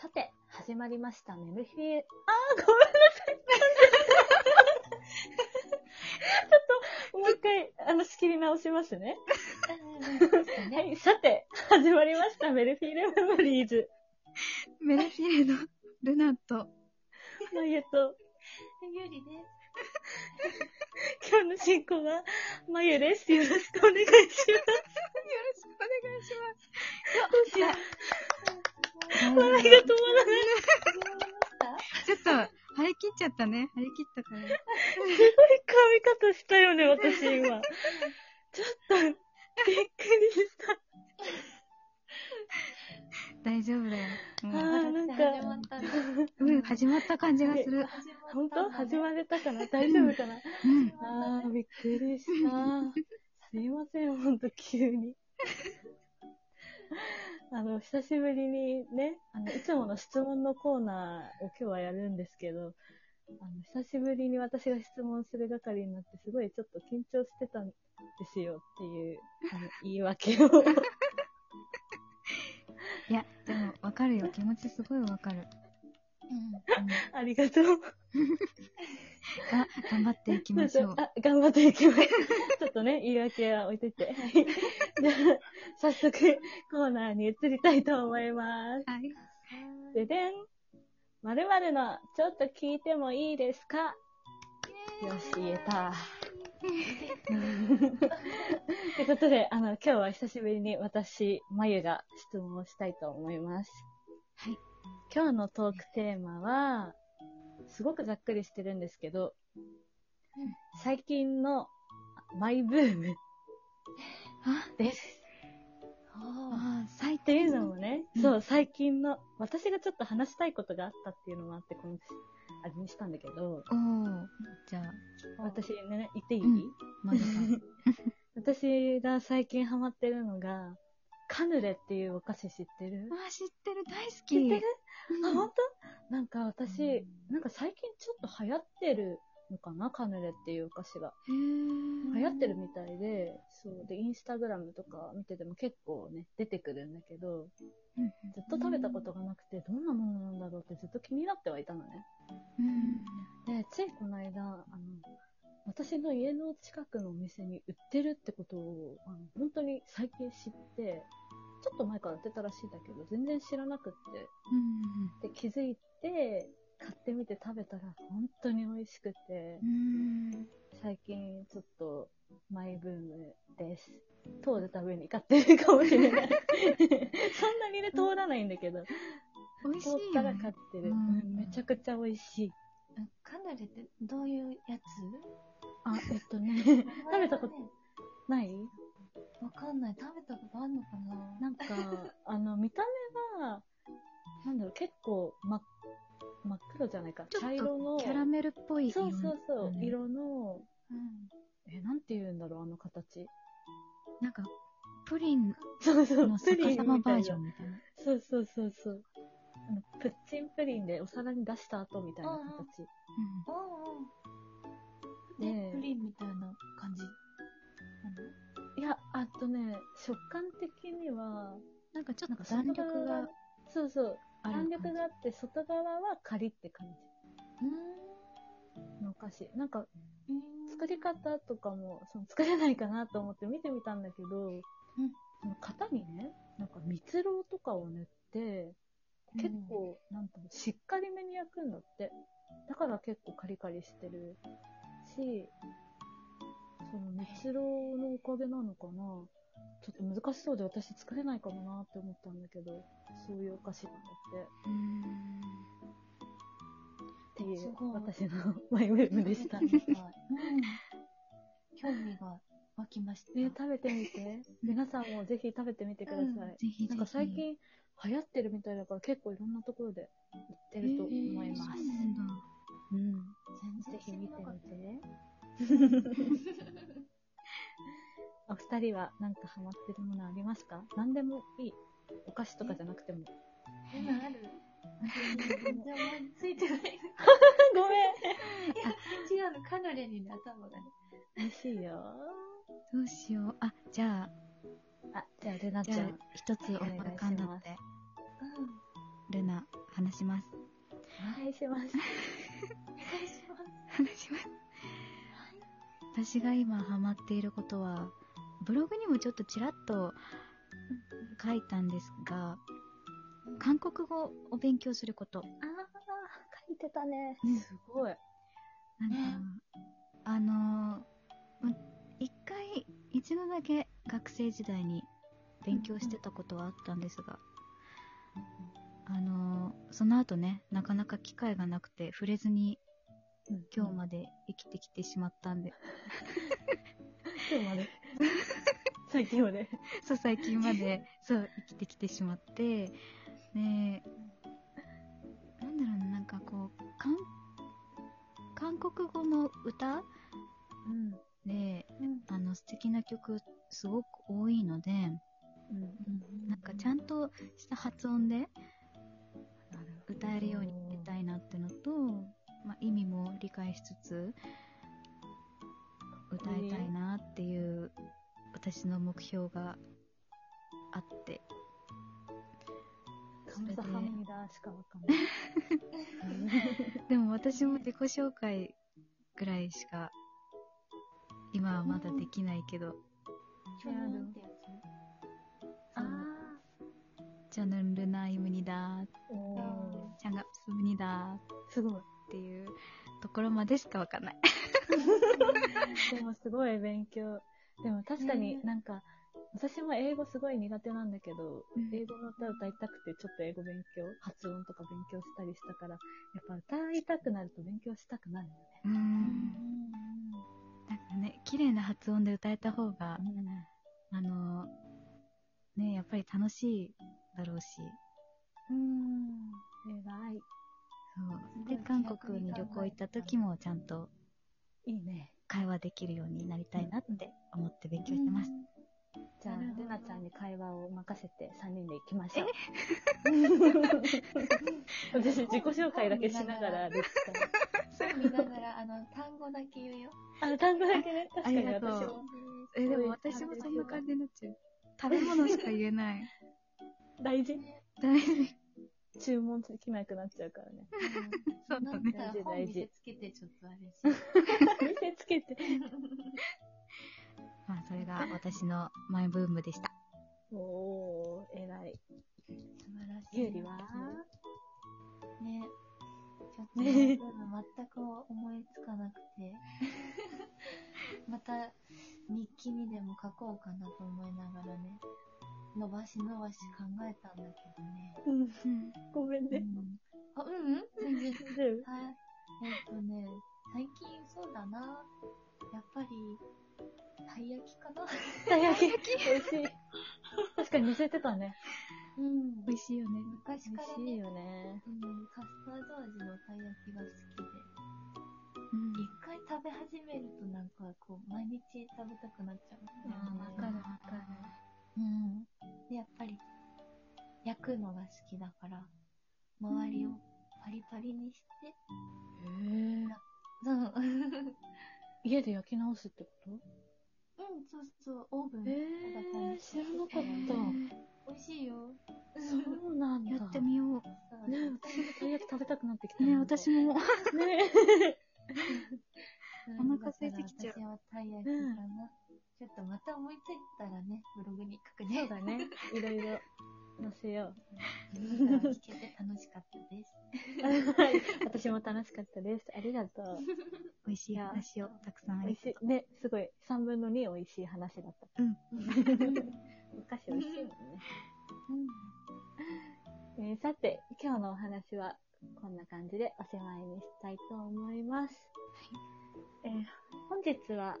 さて、始まりました、メルフィー、あー、ごめんなさい。ちょっと、もう一回、あの、仕切り直しますね。はい、さて、始まりました、メルフィーレメモリーズ。メルフィーレのルナと、のゆと、ゆりです。今日の進行は、まゆです。よろしくお願いします。よろしくお願いしどうしよう。ます。笑いが止まらない。ちょっと、張り切っちゃったね。張り切ったから。すごい髪型したよね、私今。ちょっと、びっくりした。大丈夫だよ。あもーなんかうん、始まった感じがする。本当？始まれたかな？大丈夫かな？うん。あー、びっくりした。すいません、ほんと急に。あの、久しぶりにね、あの、いつもの質問のコーナーを今日はやるんですけど、あの、久しぶりに私が質問する係になって、すごいちょっと緊張してたんですよっていう、あの、言い訳を。いや、でも、わかるよ。気持ちすごいわかる。ありがとう。あ、頑張っていきましょう。あ、頑張っていきます。ちょっとね、言い訳は置いといて。はい。じゃあ、早速、コーナーに移りたいと思います。はい。ででん。〇〇の、ちょっと聞いてもいいですか？よし、言えた。ってことで、あの、今日は久しぶりに私、まゆが質問をしたいと思います。はい。今日のトークテーマは、すごくざっくりしてるんですけど、最近のマイブーム。あ、です。あー、最っていう低のもね、うん。そう、最近の、私がちょっと話したいことがあったっていうのもあって、この、あれにしたんだけど。じゃあ、私ね、言っていい、うん。私が最近ハマってるのが、カヌレっていうお菓子知ってる？あー、知ってる。大好き。知ってる？うんあ、本当？なんか私、なんか最近ちょっと流行ってるのかな？カヌレっていうお菓子が。流行ってるみたいで、そう。で、インスタグラムとか見てても結構ね、出てくるんだけど、うんずっと食べたことがなくて、どんなものなんだろうってずっと気になってはいたのね。うん。で、ついこの間、あの、私の家の近くのお店に売ってるってことを、あの本当に最近知って、ちょっと前から売ってたらしいんだけど、全然知らなくって、うん。で、気づいて、買ってみて食べたら本当に美味しくてう、ん。最近ちょっとマイブームです。通るたびに買ってるかもしれない。そんなにね、通らないんだけど、美味しい通ね。たら買ってる。ううんん、めちゃくちゃ美味しい。カヌレってどういうやつ？あ、えっとね、食べたことない？わかんない。食べたことあるのかな？なんか、あの、見た目は、なんだろう、結構、ま、真っ黒じゃないか。茶色の。キャラメルっぽい色そうそうそう、色の、うん。え、なんて言うんだろう、あの形。なんか、プリンそうそう、の逆さまバー。ジョンみたいな。そうそうそうそう。あの、プッチンプリンでお皿に出した後みたいな形。おうおうでね、プリンみたいな感じ。食感的には、なんかちょっと弾力がそうそう、弾力があって、外側はカリって感うじのお菓子。なんか、ん。作り方とかも、その作れないかなと思って見てみたんだけど、その型にね、なんか蜜ろうとかを塗って、結構、なんともしっかりめに焼くんだって。だから結構カリカリしてるし、その蜜ろうのおかげなのかなちょっと難しそうで私作れないかもなって思ったんだけど、そういうお菓子なんだって。うんっていうすごい私の マイブームでした。食べてみたいうん。興味が湧きました。ね、食べてみて。皆さんもぜひ食べてみてください。うんぜひぜひ。なんか最近流行ってるみたいだから結構いろんなところで売ってると思います。そうなんだ。うん。全然ぜひ見てみて。お二人はなんかハマってるものありますか？何でもいい。お菓子とかじゃなくても。た。え、ある？全然思いついてない。ごめん。違うの、カヌレにね、頭がね。美味しいよ。どうしよう。あ、じゃあ、あ、じゃあ、ルナちゃん。、一つお願い浮かんだって。ルナ、話します。お願いします。お願いします。話します。私が今ハマっていることは、ブログにもちょっとちらっと書いたんですが、韓国語を勉強すること。あー、書いてたね。うんすごい。なんか、あの一回、一度だけ学生時代に勉強してたことはあったんですが、あのーその後ね、なかなか機会がなくて触れずに今日まで生きてきてしまったんで、今日まで。最近まで。そう、最近まで、そう、生きてきてしまって、ねなんだろうね、なんかこう、韓、韓国語の歌？うん。で、うん。あの、素敵な曲すごく多いので、うん。なんかちゃんとした発音で歌えるようになりたいなってのと、まあ、意味も理解しつつ、歌いたいなっていう私の目標があって。でも私も自己紹介ぐらいしか今はまだできないけど、ジャヌンルナイムニダー。チャンガプスムニダーっすごい。ていうところまでしかわかんない。でもすごい勉強。でも確かにねなんか、私も英語すごい苦手なんだけど、うん英語の歌歌いたくてちょっと英語勉強、発音とか勉強したりしたから、やっぱ歌いたくなると勉強したくなるよね。うーん。なんかね、綺麗な発音で歌えた方が、あの、ね、やっぱり楽しいだろうし、うん。偉い。そう。で、韓国に旅行行った時もちゃんといいね。会話できるようになりたいなって思って勉強してます。じゃあ、ルナちゃんに会話を任せて3人で行きましょう。私、自己紹介だけしながら歩くから。見ながら、あの、単語だけ言うよ。あ、単語だけね。確かにありがとう私も。え、でも私もそんな感じになっちゃう。食べ物しか言えない。大事。大事。注文できなくなっちゃうからね。そうだねなんか本見せつけてちょっとあれし。見せつけて。まあ、それが私のマイブームでした。おー、偉い。素晴らしい。ゆうりは？ね。ちょっと全く思いつかなくて。また、日記にでも書こうかなと思いながらね。伸ばし伸ばし考えたんだけどね。うん。うん。ごめんね。うん、あ、うんうん全然。はい。えっとね、最近そうだな。やっぱり、たい焼きかなたい焼き。美味しい。確かに乗せてたね。うん美味しいよね。昔から美味しいね、よね。うん、カスタード味のたい焼きが好きで。うん一回食べ始めるとなんかこう、毎日食べたくなっちゃうんだよね。わかるわかる。うん。で、やっぱり、焼くのが好きだから、周りをパリパリにして、へぇそう。うん、家で焼き直すってこそくなってきた。ね、私も。ね お腹空いてきちゃう私はたい焼きかな。ちょっとまた思いついたらね、ブログに書くね。そうだね。いろいろ載せよ聞けて楽しかったです。う。はい。私も楽しかったです。ありがとう。美味しい話をたくさんあ美り味しい。ね、すごい。3分の2美味しい話だった。うん。お菓子美味しいもんね。えーさて、今日のお話はこんな感じでおしまいにしたいと思います。えー本日は、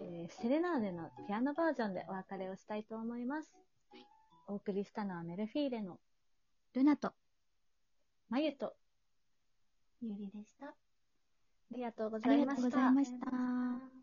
えーセレナーデのピアノバージョンでお別れをしたいと思います。お送りしたのはメルフィーレのルナと、まゆと、ゆりでした。ありがとうごあざいました。りがとうございました。